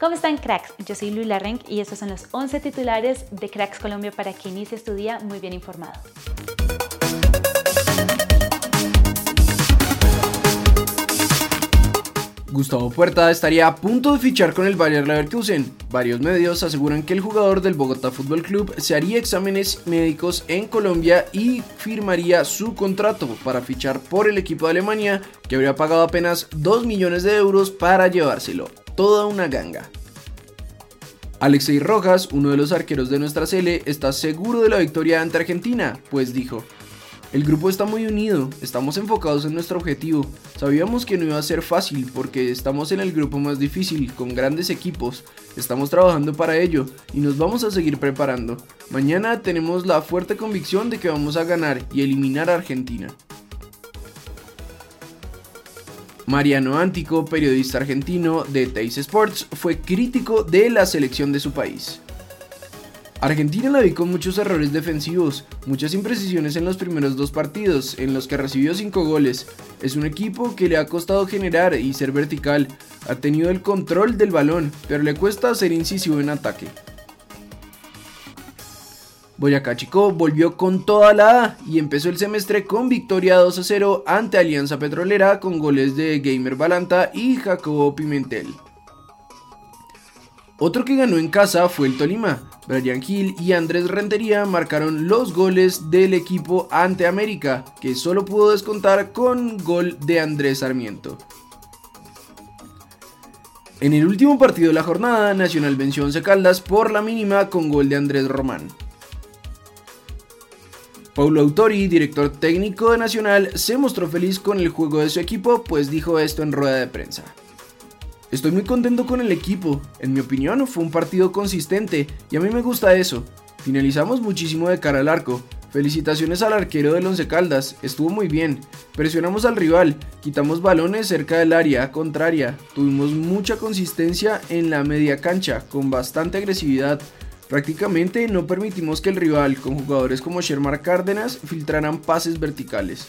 ¿Cómo están cracks? Yo soy Lula Renk y estos son los 11 titulares de Cracks Colombia para que inicies tu día muy bien informado. Gustavo Puerta estaría a punto de fichar con el Bayer Leverkusen. Varios medios aseguran que el jugador del Bogotá Fútbol Club se haría exámenes médicos en Colombia y firmaría su contrato para fichar por el equipo de Alemania, que habría pagado apenas 2 millones de euros para llevárselo. Toda una ganga. Alexei Rojas, uno de los arqueros de nuestra Sele, está seguro de la victoria ante Argentina, pues dijo, el grupo está muy unido, estamos enfocados en nuestro objetivo. Sabíamos que no iba a ser fácil porque estamos en el grupo más difícil, con grandes equipos. Estamos trabajando para ello y nos vamos a seguir preparando. Mañana tenemos la fuerte convicción de que vamos a ganar y eliminar a Argentina. Mariano Antico, periodista argentino de Teis Sports, fue crítico de la selección de su país. Argentina la vi con muchos errores defensivos, muchas imprecisiones en los primeros dos partidos, en los que recibió 5 goles. Es un equipo que le ha costado generar y ser vertical, ha tenido el control del balón, pero le cuesta ser incisivo en ataque. Boyacá Chico volvió con toda la A y empezó el semestre con victoria 2 a 0 ante Alianza Petrolera con goles de Gamer Balanta y Jacobo Pimentel. Otro que ganó en casa fue el Tolima. Brian Hill y Andrés Rentería marcaron los goles del equipo ante América, que solo pudo descontar con gol de Andrés Sarmiento. En el último partido de la jornada, Nacional venció 11 Caldas por la mínima con gol de Andrés Román. Paulo Autori, director técnico de Nacional, se mostró feliz con el juego de su equipo, pues dijo esto en rueda de prensa. Estoy muy contento con el equipo, en mi opinión fue un partido consistente y a mí me gusta eso. Finalizamos muchísimo de cara al arco. Felicitaciones al arquero del Once Caldas, estuvo muy bien. Presionamos al rival, quitamos balones cerca del área contraria, tuvimos mucha consistencia en la media cancha, con bastante agresividad. Prácticamente no permitimos que el rival, con jugadores como Shermar Cárdenas, filtraran pases verticales.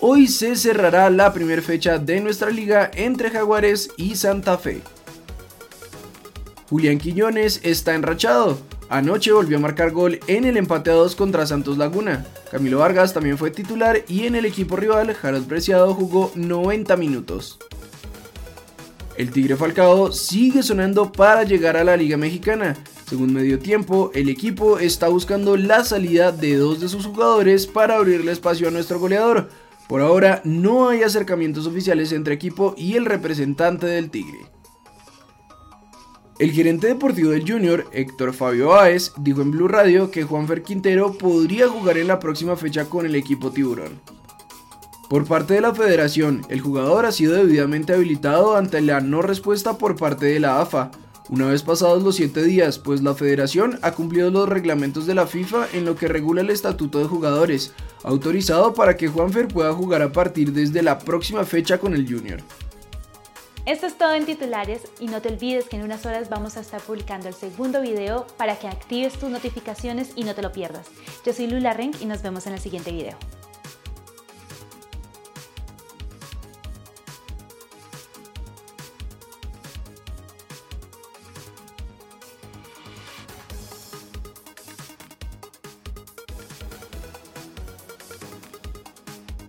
Hoy se cerrará la primera fecha de nuestra liga entre Jaguares y Santa Fe. Julián Quiñones está enrachado. Anoche volvió a marcar gol en el empate a 2 contra Santos Laguna. Camilo Vargas también fue titular y en el equipo rival Jaros Preciado jugó 90 minutos. El Tigre Falcao sigue sonando para llegar a la Liga Mexicana. Según medio tiempo, el equipo está buscando la salida de dos de sus jugadores para abrirle espacio a nuestro goleador, por ahora no hay acercamientos oficiales entre equipo y el representante del Tigre. El gerente deportivo del Junior, Héctor Fabio Báez, dijo en Blue Radio que Juanfer Quintero podría jugar en la próxima fecha con el equipo Tiburón. Por parte de la federación, el jugador ha sido debidamente habilitado ante la no respuesta por parte de la AFA, una vez pasados los 7 días, pues la federación ha cumplido los reglamentos de la FIFA en lo que regula el estatuto de jugadores, autorizado para que Juanfer pueda jugar a partir desde la próxima fecha con el Junior. Esto es todo en titulares y no te olvides que en unas horas vamos a estar publicando el segundo video para que actives tus notificaciones y no te lo pierdas. Yo soy Lula Renk y nos vemos en el siguiente video.